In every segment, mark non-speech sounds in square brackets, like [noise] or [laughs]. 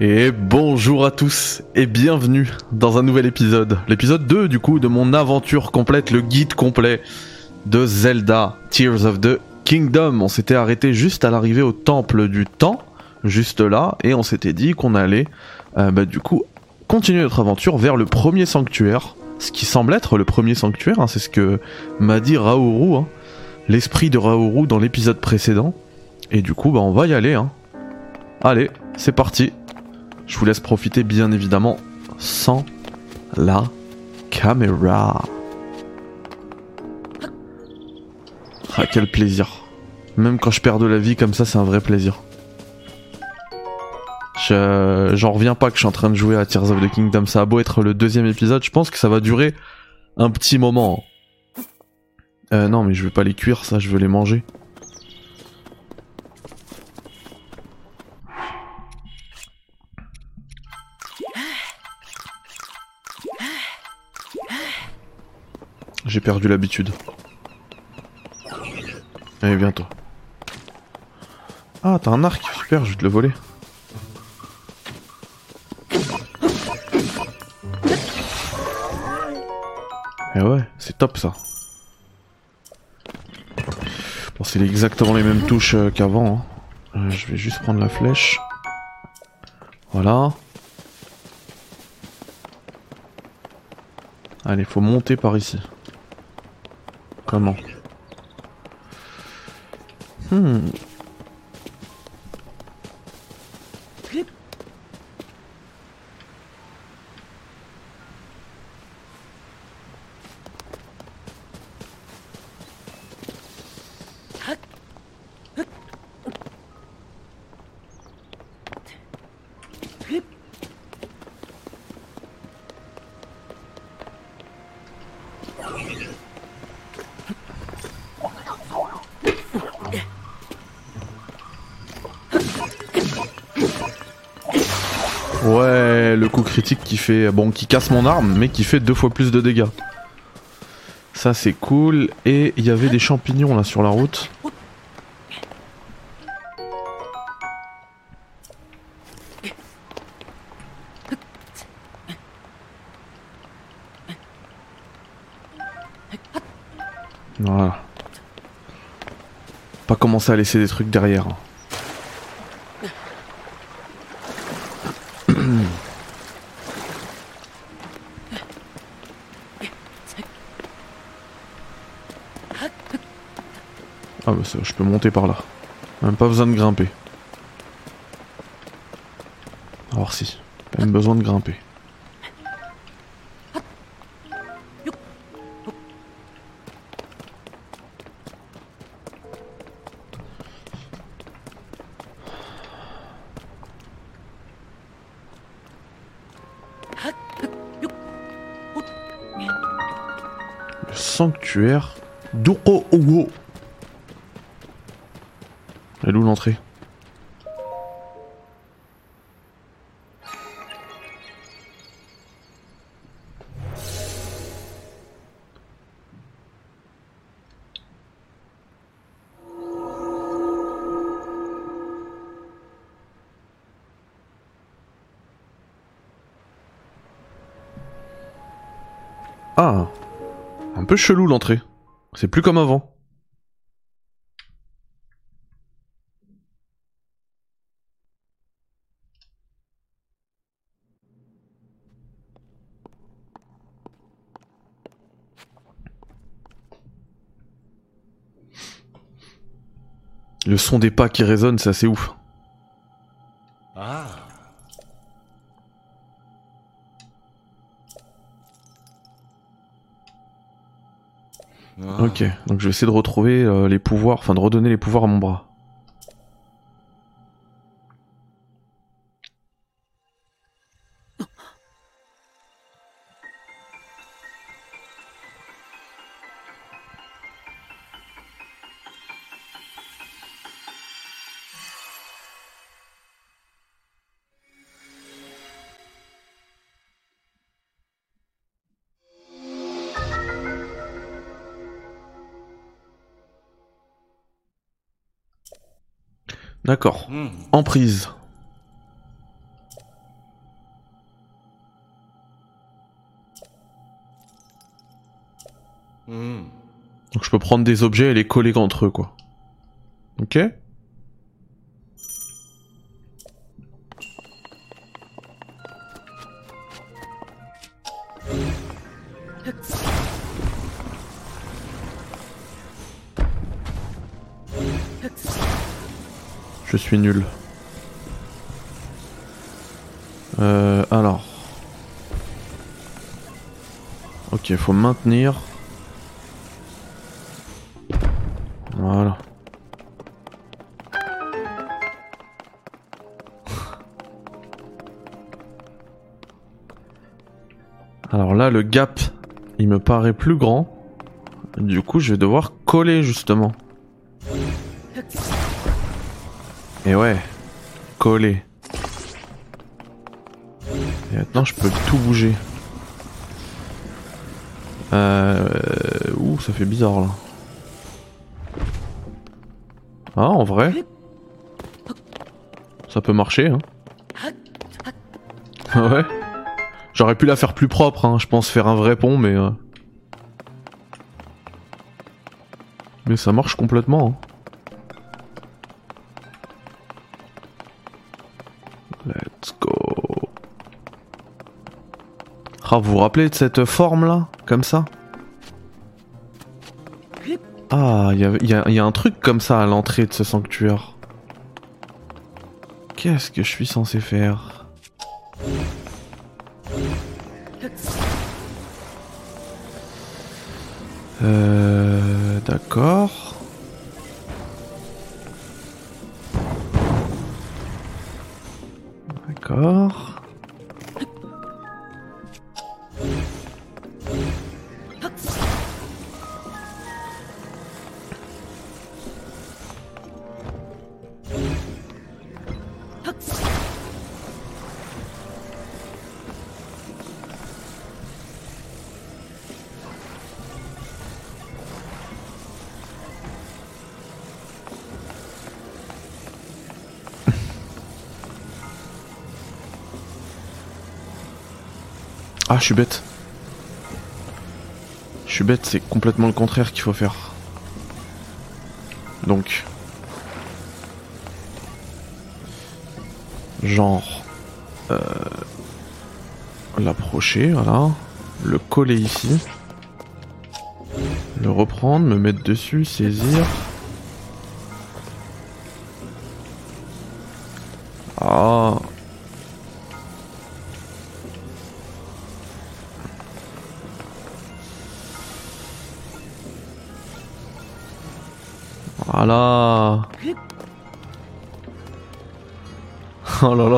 Et bonjour à tous et bienvenue dans un nouvel épisode, l'épisode 2 du coup de mon aventure complète, le guide complet de Zelda Tears of the Kingdom. On s'était arrêté juste à l'arrivée au temple du temps, juste là, et on s'était dit qu'on allait euh, bah, du coup continuer notre aventure vers le premier sanctuaire, ce qui semble être le premier sanctuaire, hein, c'est ce que m'a dit Raoru, hein, l'esprit de Raoru dans l'épisode précédent. Et du coup bah on va y aller. Hein. Allez, c'est parti. Je vous laisse profiter bien évidemment sans la caméra. Ah quel plaisir. Même quand je perds de la vie comme ça, c'est un vrai plaisir. Je- J'en reviens pas que je suis en train de jouer à Tears of the Kingdom. Ça a beau être le deuxième épisode, je pense que ça va durer un petit moment. Euh, non, mais je vais pas les cuire, ça, je veux les manger. J'ai perdu l'habitude. Allez, bientôt. Ah, t'as un arc, super, je vais te le voler. Eh ouais, c'est top ça. Bon, c'est exactement les mêmes touches euh, qu'avant. hein. Euh, je vais juste prendre la flèche. Voilà. Allez, faut monter par ici. Comment Hmm. Qui. Bon, qui casse mon arme, mais qui fait deux fois plus de dégâts. Ça, c'est cool. Et il y avait des champignons là sur la route. Voilà. Pas commencer à laisser des trucs derrière. Je peux monter par là. Même pas besoin de grimper. Alors si, même besoin de grimper. Le sanctuaire d'Uro-Owo. Ah Un peu chelou l'entrée. C'est plus comme avant. Le son des pas qui résonne, c'est assez ouf. Ah. Ok, donc je vais essayer de retrouver euh, les pouvoirs, enfin de redonner les pouvoirs à mon bras. D'accord. Mmh. Emprise. Hmm. Donc je peux prendre des objets et les coller entre eux, quoi. Ok? Nul. Euh, alors. Ok, faut maintenir. Voilà. Alors là, le gap, il me paraît plus grand. Du coup, je vais devoir coller justement. Et ouais, coller. Et maintenant, je peux tout bouger. Euh... Ouh, ça fait bizarre là. Ah, en vrai Ça peut marcher, hein. ouais? J'aurais pu la faire plus propre, hein. je pense faire un vrai pont, mais... euh, Mais ça marche complètement. hein. Ah, vous vous rappelez de cette forme là Comme ça? Ah, il y, a un truc comme ça à l'entrée de ce sanctuaire. Qu'est-ce que je suis censé faire? Ah, je suis bête. Je suis bête, c'est complètement le contraire qu'il faut faire. Donc. Genre. Euh, L'approcher, voilà. Le coller ici. Le reprendre, me mettre dessus, saisir. Ah.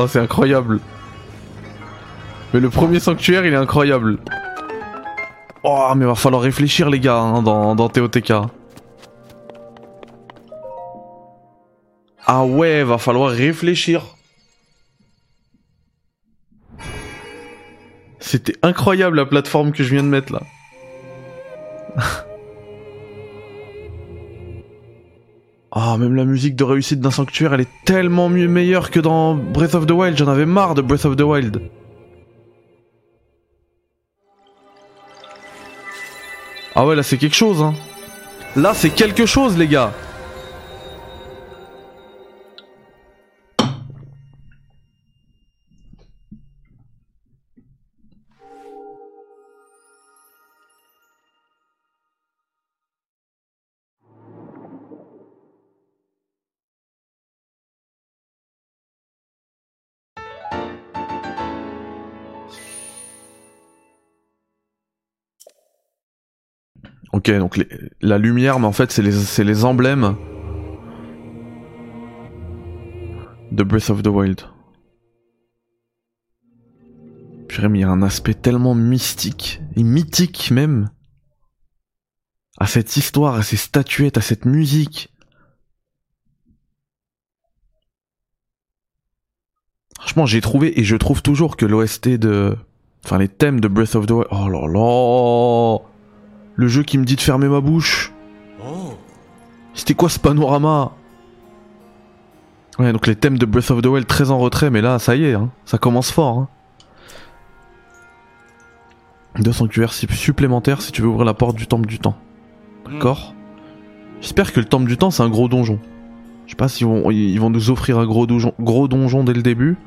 C'est incroyable. Mais le premier sanctuaire, il est incroyable. Oh, mais va falloir réfléchir, les gars, hein, dans, dans TOTK. Ah ouais, va falloir réfléchir. C'était incroyable la plateforme que je viens de mettre là. Ah, même la musique de réussite d'un sanctuaire, elle est tellement mieux meilleure que dans Breath of the Wild. J'en avais marre de Breath of the Wild. Ah ouais, là c'est quelque chose, hein. Là c'est quelque chose, les gars. Ok, donc les- la lumière, mais en fait, c'est les, les emblèmes de Breath of the Wild. Purée, mais il y a un aspect tellement mystique, et mythique même, à cette histoire, à ces statuettes, à cette musique. Franchement, j'ai trouvé, et je trouve toujours que l'OST de... Enfin, les thèmes de Breath of the Wild... Oh là là le jeu qui me dit de fermer ma bouche. Oh. C'était quoi ce panorama? Ouais, donc les thèmes de Breath of the Wild très en retrait, mais là, ça y est, hein, ça commence fort. hein. Deux sanctuaires si- supplémentaires si tu veux ouvrir la porte du temple du temps. D'accord J'espère que le temple du temps c'est un gros donjon. Je sais pas si vont, ils vont nous offrir un gros donjon, gros donjon dès le début.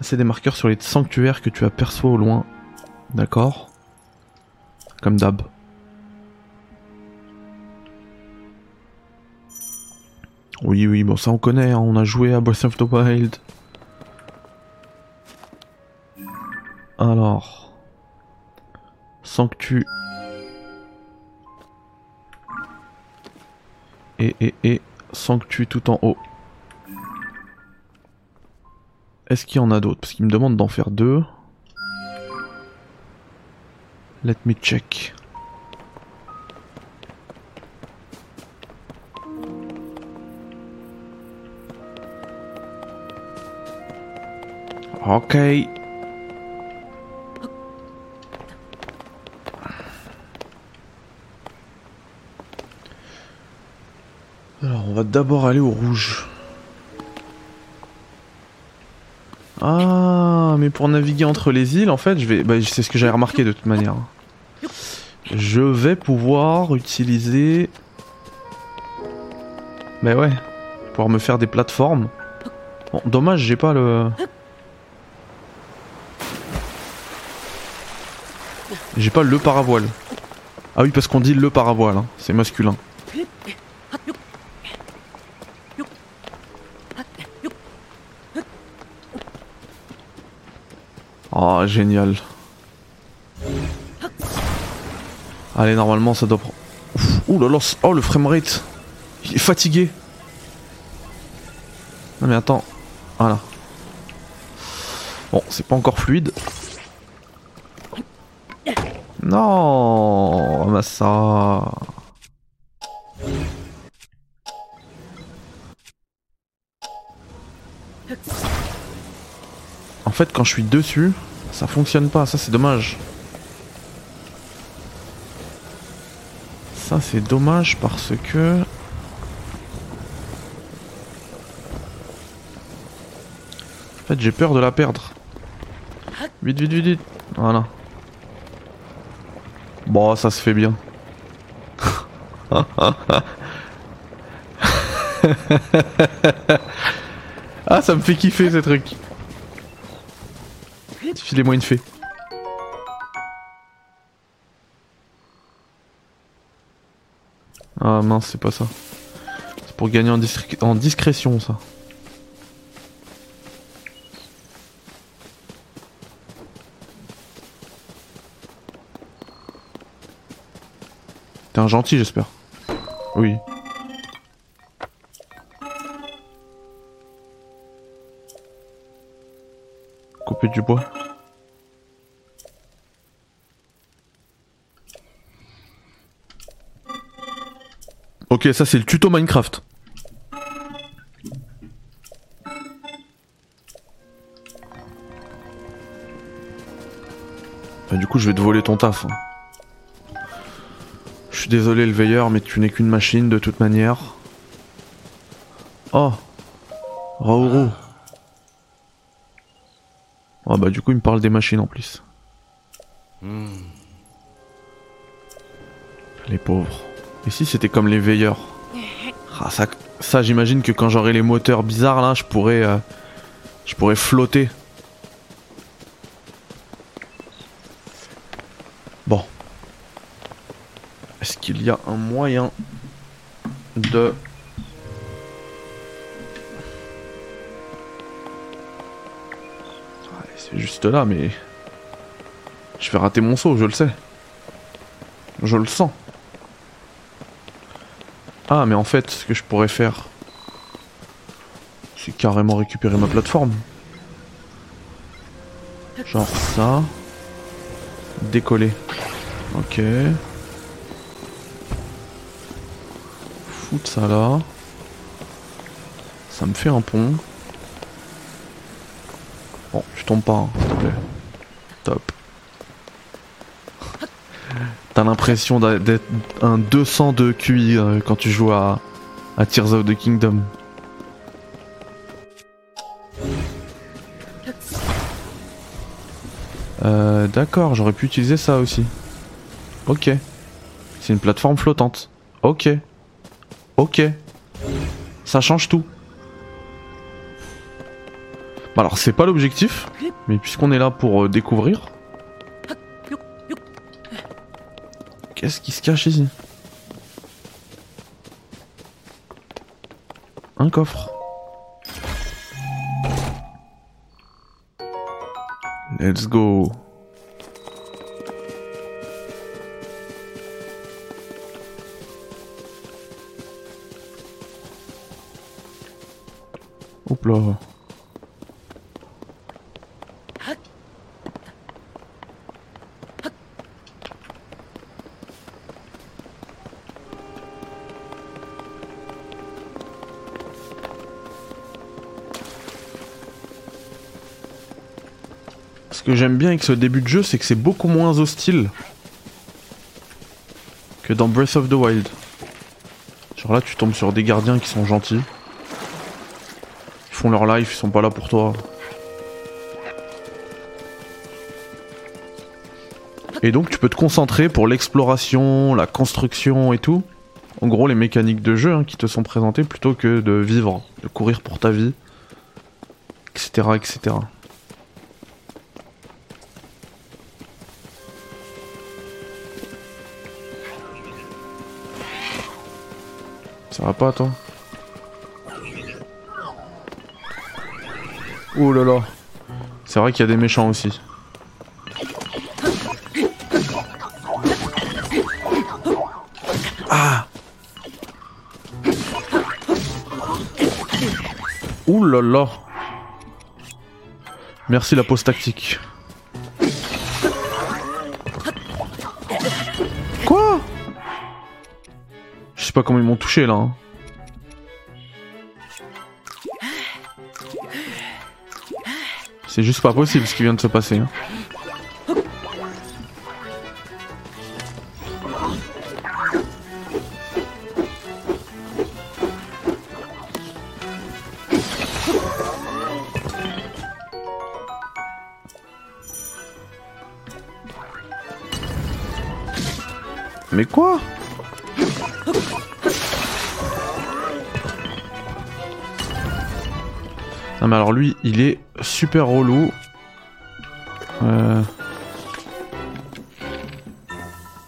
C'est des marqueurs sur les sanctuaires que tu aperçois au loin. D'accord Comme d'hab. Oui, oui, bon, ça on connaît, hein, on a joué à Breath of the Wild. Alors. Sanctu. Et, et, et. Sanctu tout en haut. Est-ce qu'il y en a d'autres? Parce qu'il me demande d'en faire deux. Let me check. Ok. Alors, on va d'abord aller au rouge. Ah, mais pour naviguer entre les îles, en fait, je vais. Bah, c'est ce que j'avais remarqué de toute manière. Je vais pouvoir utiliser. Bah ouais, pouvoir me faire des plateformes. Bon, dommage, j'ai pas le. J'ai pas le paravoile. Ah oui, parce qu'on dit le paravoile, hein. c'est masculin. Oh, génial. Allez, normalement, ça doit prendre. Ouh là là, oh le framerate. Il est fatigué. Non mais attends. Voilà. Bon, c'est pas encore fluide. Non, Massa. En fait, quand je suis dessus, ça fonctionne pas. Ça, c'est dommage. C'est dommage parce que. En fait, j'ai peur de la perdre. Vite, vite, vite, vite. Voilà. Bon, ça se fait bien. [laughs] ah, ça me fait kiffer ces trucs. Filez-moi une fée. Ah mince, c'est pas ça. C'est pour gagner en, discré- en discrétion, ça. T'es un gentil, j'espère. Oui. Couper du bois. Ok, ça c'est le tuto Minecraft. Bah, du coup, je vais te voler ton taf. hein. Je suis désolé, le veilleur, mais tu n'es qu'une machine de toute manière. Oh Raourou Ah bah du coup il me parle des machines en plus. Hmm. Les pauvres. Et si c'était comme les veilleurs Ah ça, ça j'imagine que quand j'aurai les moteurs bizarres là, je pourrais... euh, je pourrais flotter. Bon. Est-ce qu'il y a un moyen de... Ouais, C'est juste là, mais... Je vais rater mon saut, je le sais. Je le sens. Ah, mais en fait, ce que je pourrais faire, c'est carrément récupérer ma plateforme. Genre ça. Décoller. Ok. Foutre ça là. Ça me fait un pont. Bon, tu tombes pas, hein, s'il te plaît. Top. T'as d'être un 200 de QI euh, quand tu joues à, à Tears of the Kingdom. Euh, D'accord, j'aurais pu utiliser ça aussi. Ok. C'est une plateforme flottante. Ok. Ok. Ça change tout. Alors c'est pas l'objectif, mais puisqu'on est là pour euh, découvrir. Qu'est-ce qui se cache ici? Un coffre. Let's go. Hop là. J'aime bien avec ce début de jeu, c'est que c'est beaucoup moins hostile que dans Breath of the Wild. Genre là, tu tombes sur des gardiens qui sont gentils. Ils font leur life, ils sont pas là pour toi. Et donc tu peux te concentrer pour l'exploration, la construction et tout. En gros, les mécaniques de jeu hein, qui te sont présentées plutôt que de vivre, de courir pour ta vie, etc. etc. Ça va pas toi Ouh là là C'est vrai qu'il y a des méchants aussi. Ah Ouh là là Merci la pause tactique. Sais pas comment ils m'ont touché là. hein. C'est juste pas possible ce qui vient de se passer. hein. Lui, il est super relou. Euh...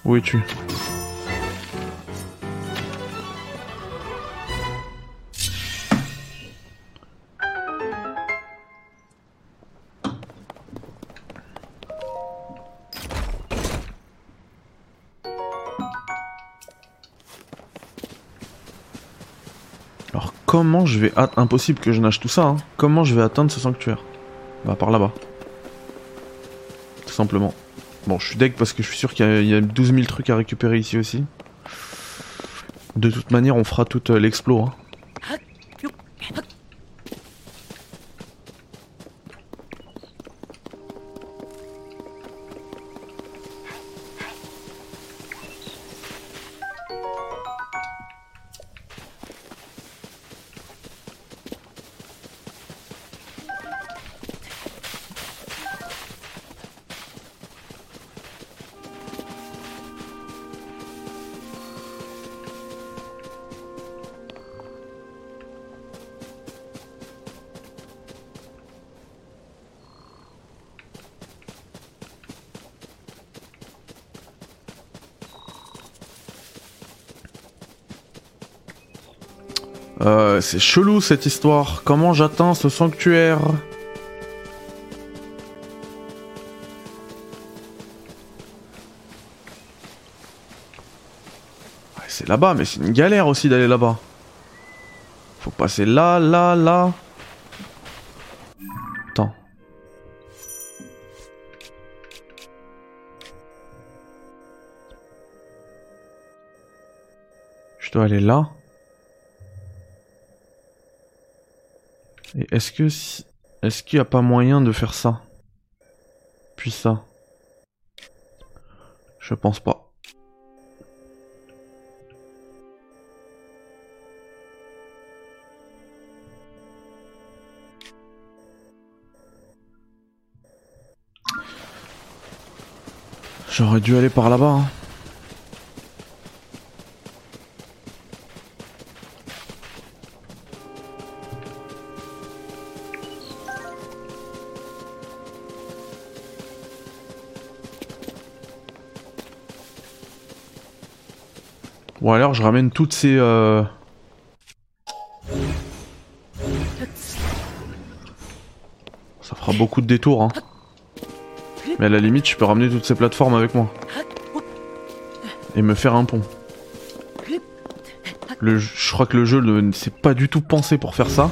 Où es-tu? Comment je vais... Impossible que je nage tout ça, hein. Comment je vais atteindre ce sanctuaire? Bah par là-bas. Tout simplement. Bon, je suis deg parce que je suis sûr qu'il y, a- il y a 12 000 trucs à récupérer ici aussi. De toute manière, on fera toute euh, l'explo. Hein. C'est chelou cette histoire. Comment j'atteins ce sanctuaire C'est là-bas, mais c'est une galère aussi d'aller là-bas. Faut passer là, là, là. Attends. Je dois aller là. Est-ce que si- est-ce qu'il n'y a pas moyen de faire ça? Puis ça? Je pense pas. J'aurais dû aller par là-bas. hein. Je ramène toutes ces... euh, Ça fera beaucoup de détours. Hein. Mais à la limite, je peux ramener toutes ces plateformes avec moi. Et me faire un pont. Je crois que le jeu ne s'est pas du tout pensé pour faire ça.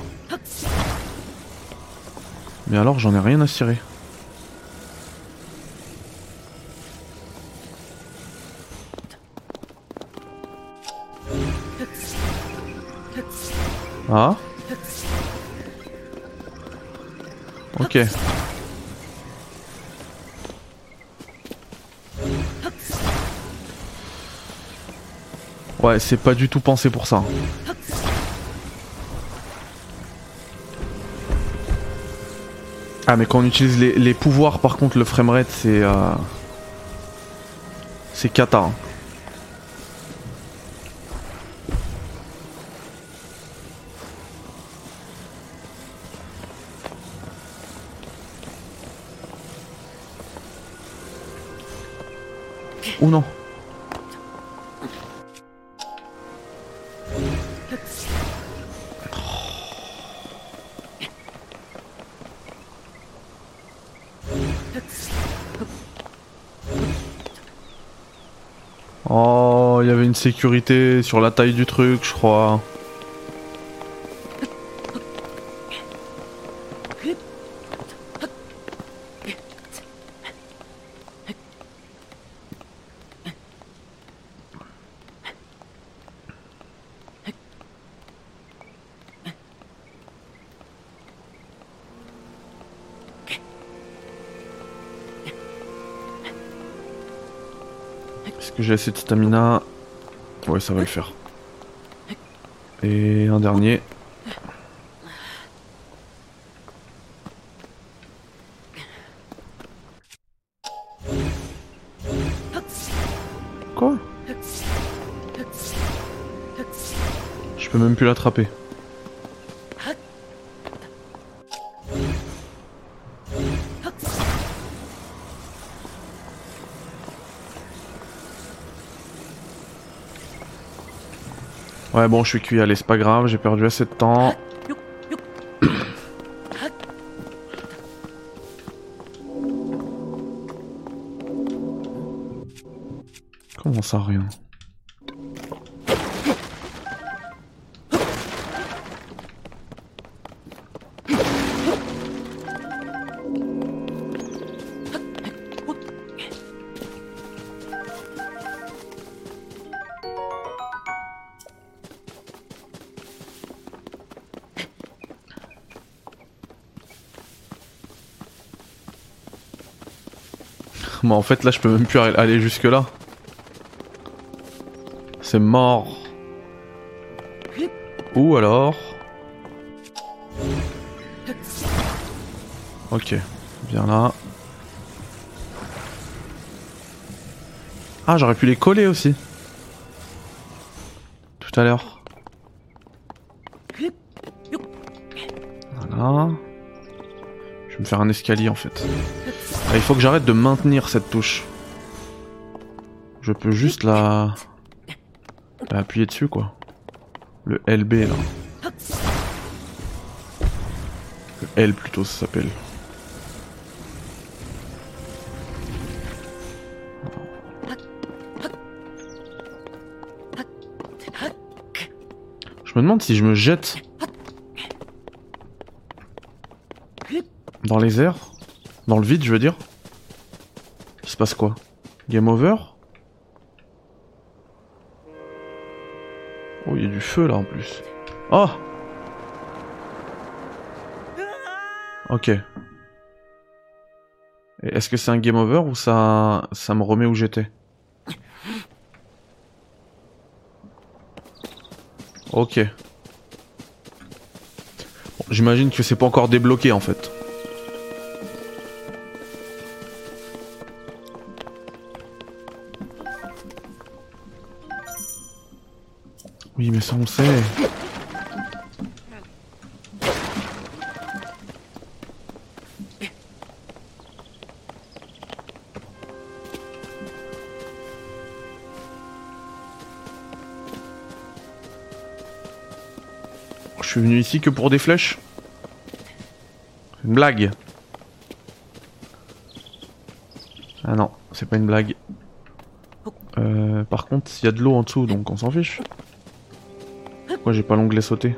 Mais alors j'en ai rien à cirer. Ouais, c'est pas du tout pensé pour ça. Ah, mais quand on utilise les, les pouvoirs, par contre, le framerate, c'est. euh, C'est cata. hein. Ou non Oh, il y avait une sécurité sur la taille du truc, je crois. J'ai assez de stamina Ouais, ça va le faire. Et un dernier. Quoi? Je peux même plus l'attraper. Ouais, bon, je suis cuit, allez, c'est pas grave, j'ai perdu assez de temps. Comment ça, rien? En fait là je peux même plus aller jusque là. C'est mort. Ou alors... Ok, bien là. Ah j'aurais pu les coller aussi. Tout à l'heure. Voilà. Je vais me faire un escalier en fait. Ah, il faut que j'arrête de maintenir cette touche. Je peux juste la... appuyer dessus quoi. Le LB là. Le L plutôt ça s'appelle. Je me demande si je me jette dans les airs, dans le vide je veux dire. Il se passe quoi? Game over? Oh, il y a du feu là en plus. Oh Ok. Est-ce que c'est un game over ou ça, ça me remet où j'étais? Ok. J'imagine que c'est pas encore débloqué en fait. Je suis venu ici que pour des flèches Une blague Ah non, c'est pas une blague. Euh, par contre, il y a de l'eau en dessous, donc on s'en fiche. Pourquoi j'ai pas l'onglet sauté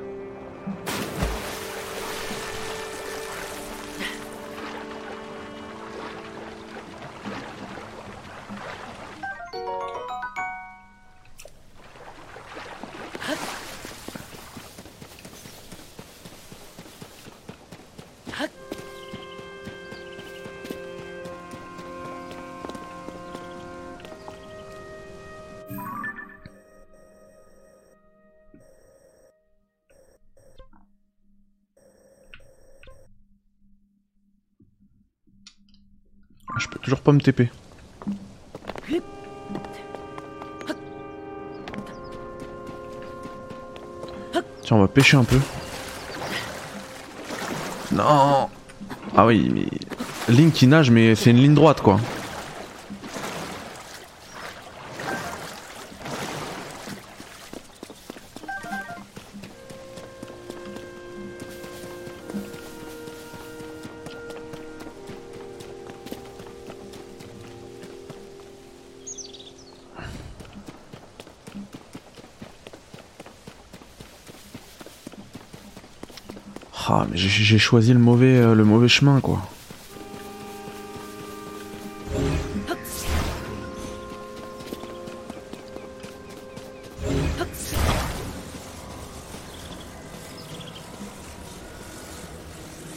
toujours pas me TP. Tiens, on va pêcher un peu. Non Ah oui, mais... Link qui nage, mais c'est une ligne droite, quoi. J'ai- choisi le mauvais, euh, le mauvais chemin, quoi.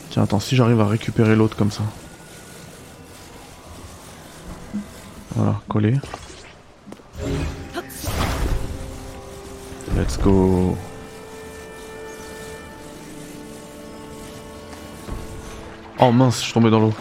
Tiens, attends, si j'arrive à récupérer l'autre comme ça. Voilà, collé. Let's go. Oh mince, je suis tombé dans l'eau.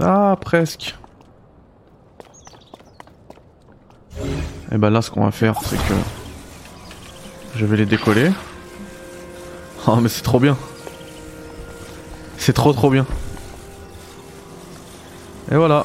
Ah, presque. Et ben là, ce qu'on va faire, c'est que je vais les décoller. Oh, mais c'est trop bien. C'est trop trop bien. Et voilà.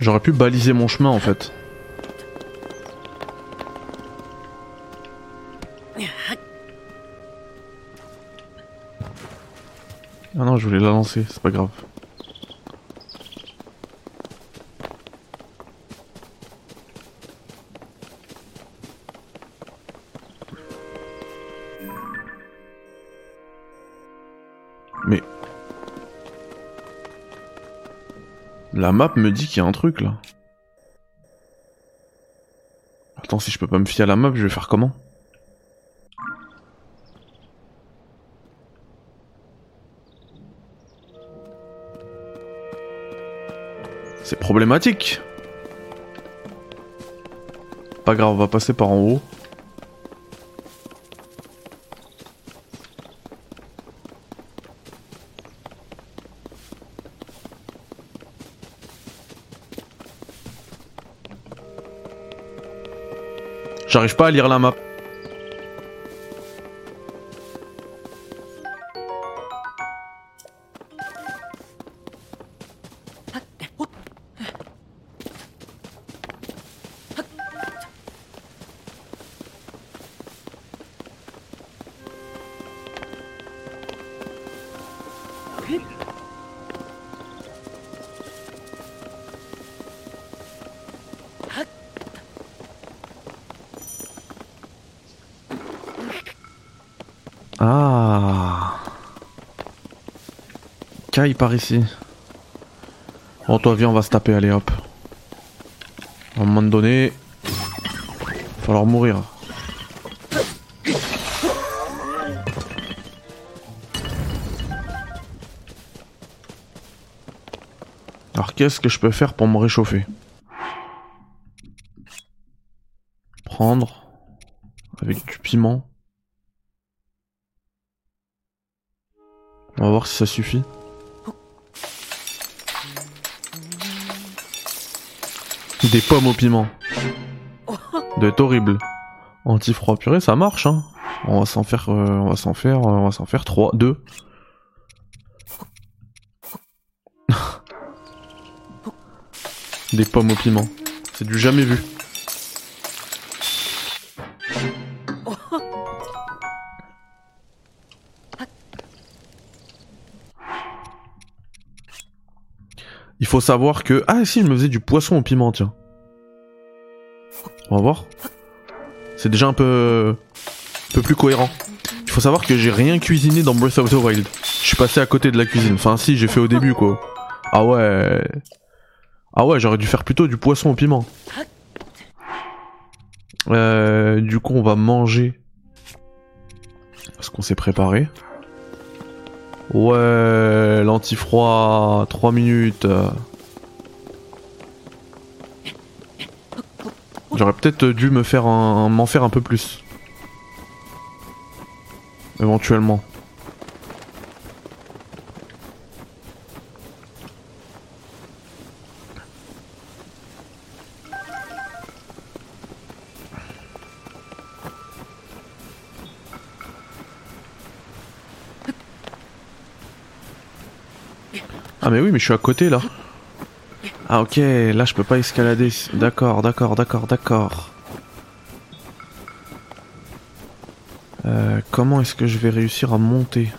J'aurais pu baliser mon chemin en fait. Ah non, je voulais la lancer, c'est pas grave. La map me dit qu'il y a un truc là. Attends, si je peux pas me fier à la map, je vais faire comment? C'est problématique. Pas grave, on va passer par en haut. J'arrive pas à lire la map. Kai par ici. Bon, toi, viens, on va se taper, allez hop. À un moment donné, va falloir mourir. Alors, qu'est-ce que je peux faire pour me réchauffer? Prendre avec du piment. On va voir si ça suffit. Des pommes au piment. [laughs] De être horrible. Anti-froid purée, ça marche hein. On va s'en faire, euh, on va s'en faire, euh, on va s'en faire 3, 2. Des pommes au piment. C'est du jamais vu. Il faut savoir que... Ah si, je me faisais du poisson au piment, tiens. On va voir. C'est déjà un peu... un peu plus cohérent. Il faut savoir que j'ai rien cuisiné dans Breath of the Wild. Je suis passé à côté de la cuisine. Enfin si, j'ai fait au début, quoi. Ah ouais... Ah ouais, j'aurais dû faire plutôt du poisson au piment. Euh, du coup, on va manger. Parce qu'on s'est préparé. Ouais, l'antifroid, 3 minutes. J'aurais peut-être dû me faire un, m'en faire un peu plus. Éventuellement. Ah mais oui mais je suis à côté là. Ah ok, là je peux pas escalader. D'accord, d'accord, d'accord, d'accord. Euh, comment est-ce que je vais réussir à monter?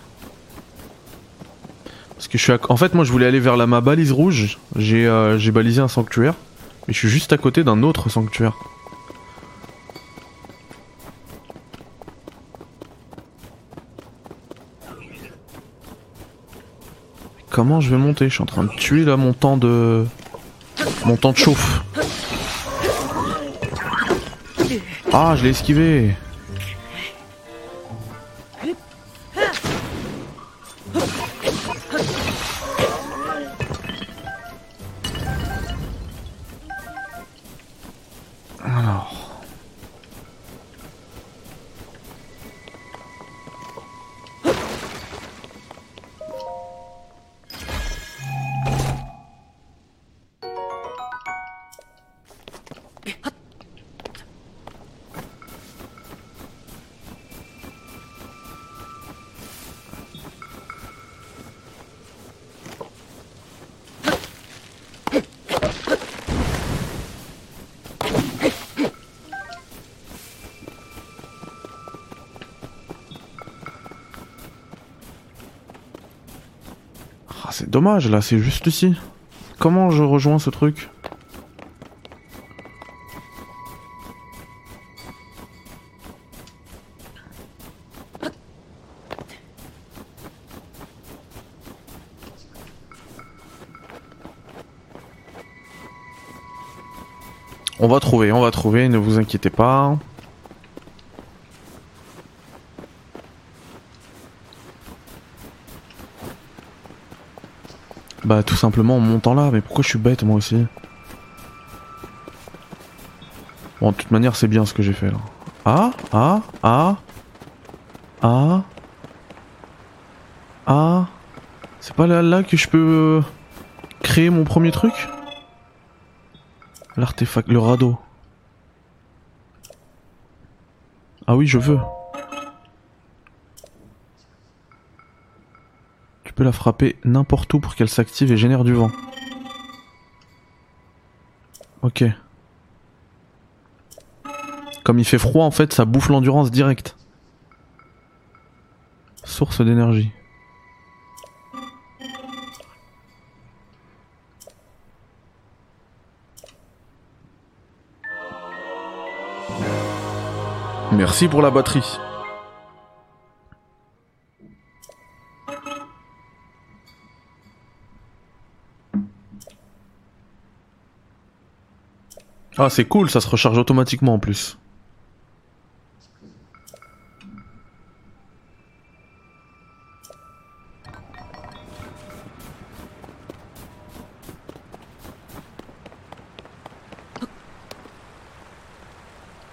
Parce que je suis à... En fait moi je voulais aller vers la ma balise rouge. J'ai euh, balisé un sanctuaire. Mais je suis juste à côté d'un autre sanctuaire. Comment je vais monter? Je suis en train de tuer là mon temps de... Mon temps de chauffe. Ah, je l'ai esquivé dommage, là, c'est juste ici. Comment je rejoins ce truc On va trouver, on va trouver, ne vous inquiétez pas. Bah tout simplement en montant là, mais pourquoi je suis bête moi aussi Bon de toute manière c'est bien ce que j'ai fait là. Ah Ah Ah Ah Ah C'est pas là, là que je peux euh, créer mon premier truc L'artefact, le radeau. Ah oui je veux. La frapper n'importe où pour qu'elle s'active et génère du vent. Ok. Comme il fait froid en fait, ça bouffe l'endurance direct. Source d'énergie. Merci pour la batterie. Ah c'est cool, ça se recharge automatiquement en plus.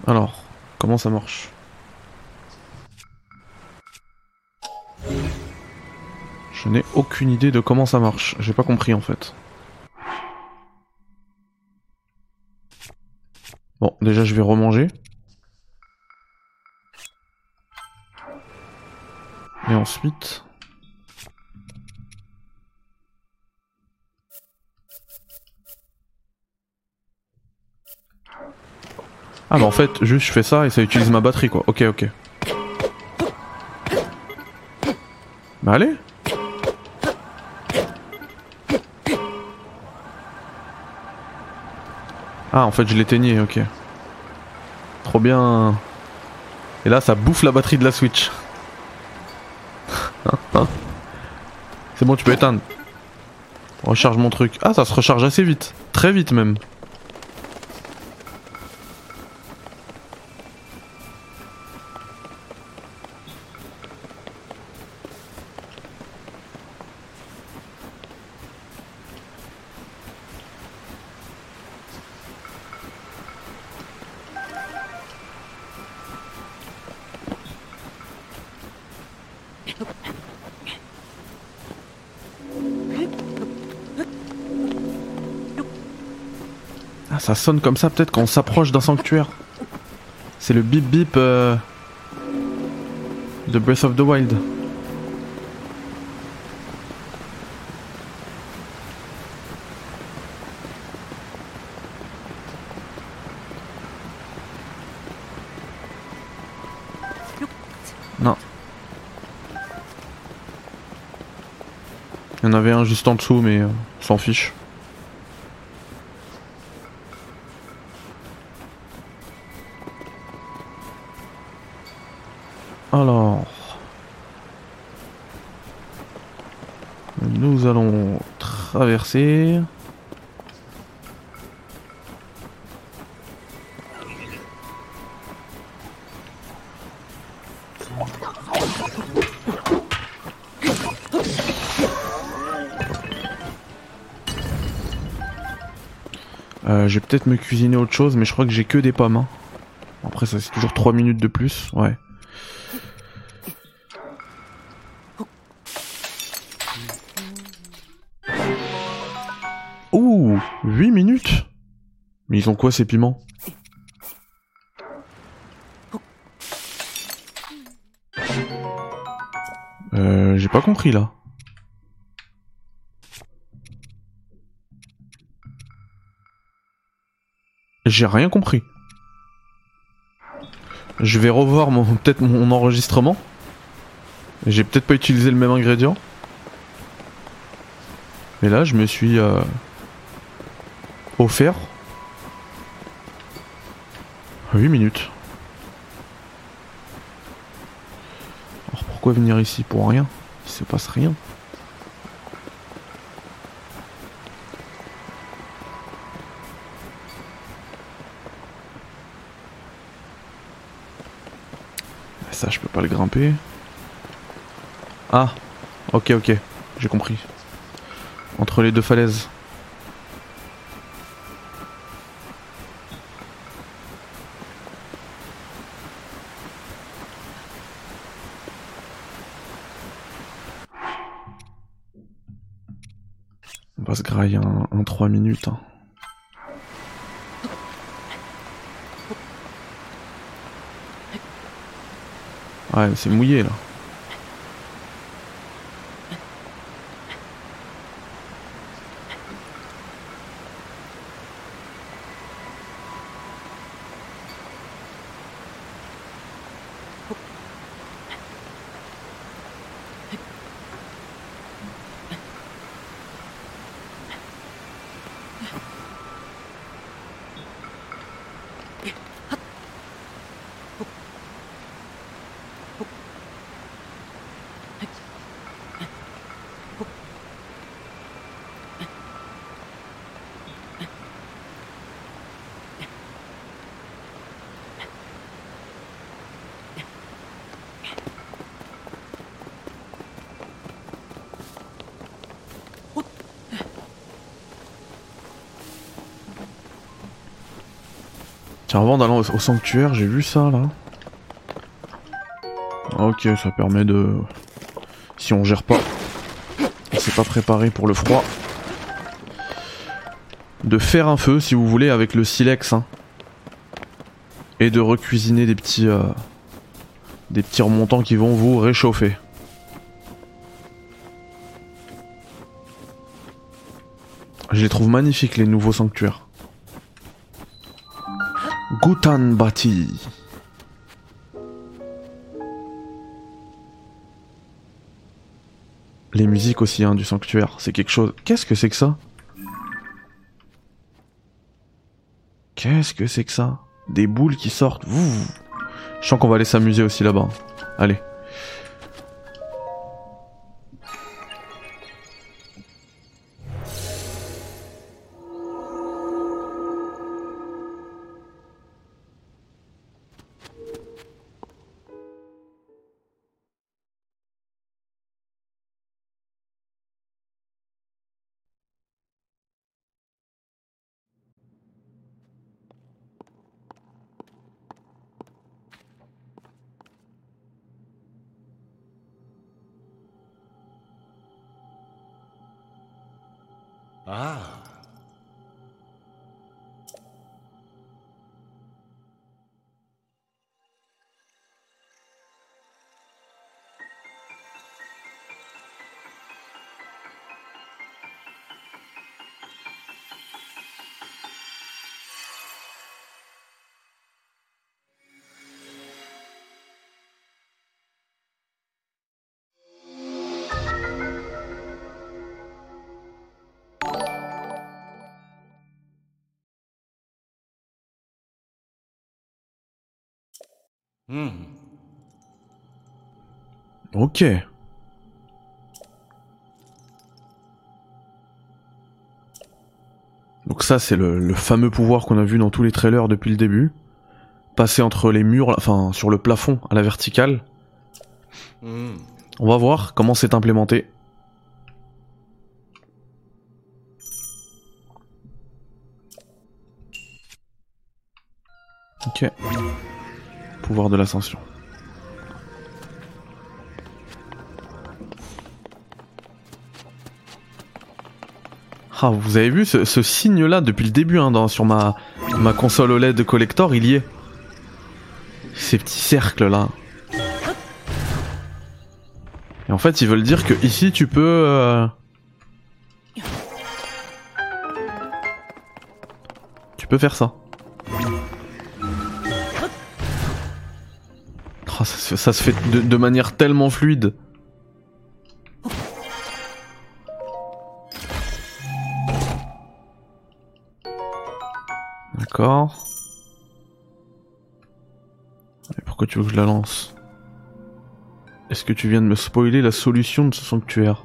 Alors, comment ça marche? Je n'ai aucune idée de comment ça marche, j'ai pas compris en fait. Bon, déjà je vais remanger. Et ensuite... Ah bah en fait, juste je fais ça et ça utilise ma batterie quoi. Ok, ok. Bah allez Ah en fait je l'éteignais, ok. Trop bien. Et là ça bouffe la batterie de la Switch. [laughs] C'est bon tu peux éteindre. Recharge mon truc. Ah ça se recharge assez vite. Très vite même. Sonne comme ça peut-être quand on s'approche d'un sanctuaire. C'est le bip bip euh, de Breath of the Wild. Non. Il y en avait un juste en dessous mais euh, s'en fiche. Euh, je vais peut-être me cuisiner autre chose, mais je crois que j'ai que des pommes. hein. Après, ça c'est toujours 3 minutes de plus. Ouais. Ils ont quoi ces piments? Euh, j'ai pas compris là. J'ai rien compris. Je vais revoir mon [laughs] peut-être mon enregistrement. J'ai peut-être pas utilisé le même ingrédient. Mais là, je me suis euh, offert 8 minutes. Alors pourquoi venir ici Pour rien Il se passe rien. Ça, je peux pas le grimper. Ah, ok, ok, j'ai compris. Entre les deux falaises. Se grailler un, 3 minutes. Hein. Ouais, c'est mouillé là. Tiens, avant d'aller au, sanctuaire, j'ai vu ça là. Ok, ça permet de... Si on gère pas, on s'est pas préparé pour le froid. De faire un feu, si vous voulez, avec le silex. Hein. Et de recuisiner des petits... Euh, des petits remontants qui vont vous réchauffer. Je les trouve magnifiques les nouveaux sanctuaires. Les musiques aussi hein, du sanctuaire, c'est quelque chose. Qu'est-ce que c'est que ça? Qu'est-ce que c'est que ça? Des boules qui sortent. Je sens qu'on va aller s'amuser aussi là-bas. Allez. Ah. Hmm. Ok. Donc ça c'est le, fameux pouvoir qu'on a vu dans tous les trailers depuis le début. Passer entre les murs, enfin sur le plafond à la verticale. On va voir comment c'est implémenté. Ok pouvoir de l'ascension. Ah, vous avez vu ce, signe-là depuis le début hein, sur ma, ma console OLED collector, il y est. Ces petits cercles là. Et en fait, ils veulent dire que ici tu peux. Euh, tu peux faire ça. Oh, ça, se fait de, manière tellement fluide. D'accord. pourquoi tu veux que je la lance? Est-ce que tu viens de me spoiler la solution de ce sanctuaire?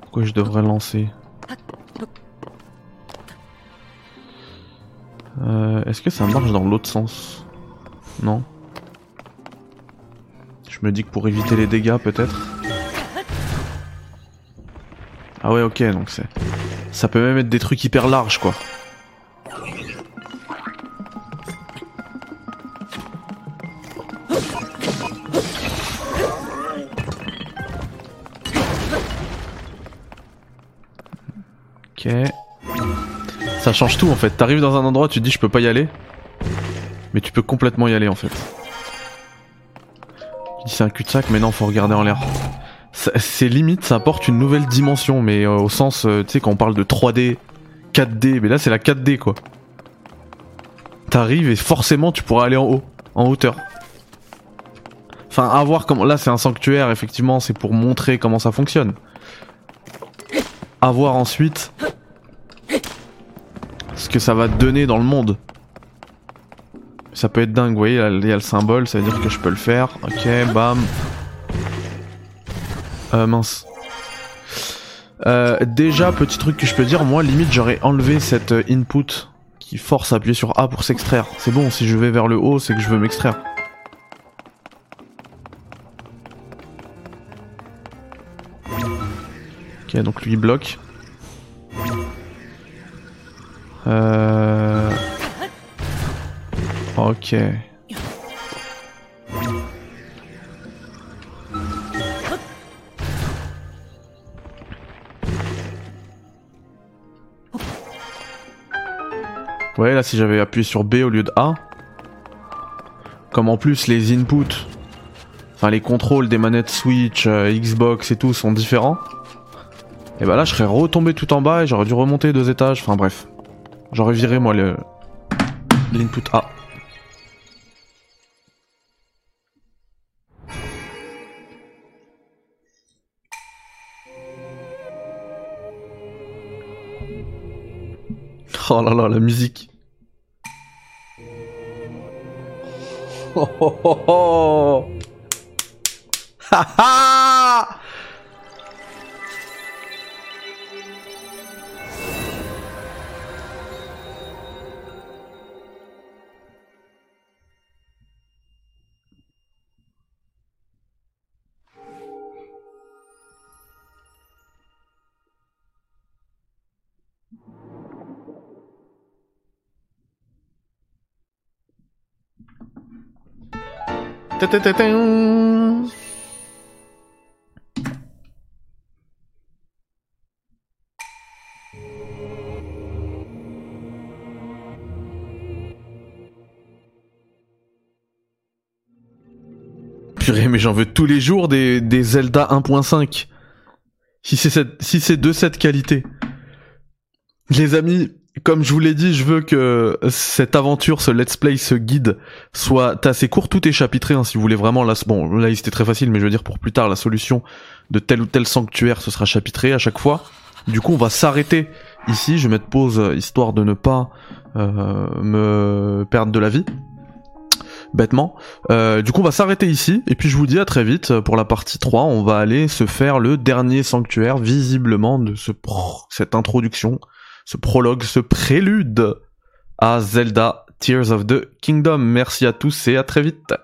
Pourquoi je devrais lancer? Euh, Est-ce que ça marche dans l'autre sens? Non? Me dis que pour éviter les dégâts peut-être. Ah ouais ok donc c'est... Ça peut même être des trucs hyper larges quoi. Ok. Ça change tout en fait. T'arrives dans un endroit, tu te dis je peux pas y aller. Mais tu peux complètement y aller en fait. C'est un cul-de-sac, mais non, faut regarder en l'air. C'est limite, ça apporte une nouvelle dimension, mais euh, au sens, euh, tu sais, quand on parle de 3D, 4D, mais là c'est la 4D quoi. T'arrives et forcément tu pourras aller en haut, en hauteur. Enfin, à voir comment. Là c'est un sanctuaire, effectivement, c'est pour montrer comment ça fonctionne. À voir ensuite ce que ça va donner dans le monde. Ça peut être dingue, vous voyez, il y a le symbole, ça veut dire que je peux le faire. Ok, bam. Euh, mince. Euh, déjà, petit truc que je peux dire, moi, limite, j'aurais enlevé cette euh, input qui force à appuyer sur A pour s'extraire. C'est bon, si je vais vers le haut, c'est que je veux m'extraire. Ok, donc lui, il bloque. Ok. Ouais, là, si j'avais appuyé sur B au lieu de A, comme en plus les inputs, enfin les contrôles des manettes Switch, euh, Xbox et tout sont différents, et bah là, je serais retombé tout en bas et j'aurais dû remonter deux étages, enfin bref. J'aurais viré moi le l'input A. [laughs] Oh là là, la musique. Oh oh oh Ha ha Purée, mais j'en veux tous les jours des, des Zelda 1.5. Si c'est si c'est de cette qualité. Les amis, comme je vous l'ai dit, je veux que cette aventure, ce let's play, ce guide soit assez court, tout est chapitré. Hein, si vous voulez vraiment, là, bon, là c'était très facile, mais je veux dire pour plus tard, la solution de tel ou tel sanctuaire, ce sera chapitré à chaque fois. Du coup, on va s'arrêter ici. Je vais mettre pause histoire de ne pas euh, me perdre de la vie. Bêtement. Euh, du coup, on va s'arrêter ici. Et puis, je vous dis à très vite pour la partie 3. On va aller se faire le dernier sanctuaire, visiblement, de ce, cette introduction ce prologue, ce prélude à Zelda Tears of the Kingdom. Merci à tous et à très vite.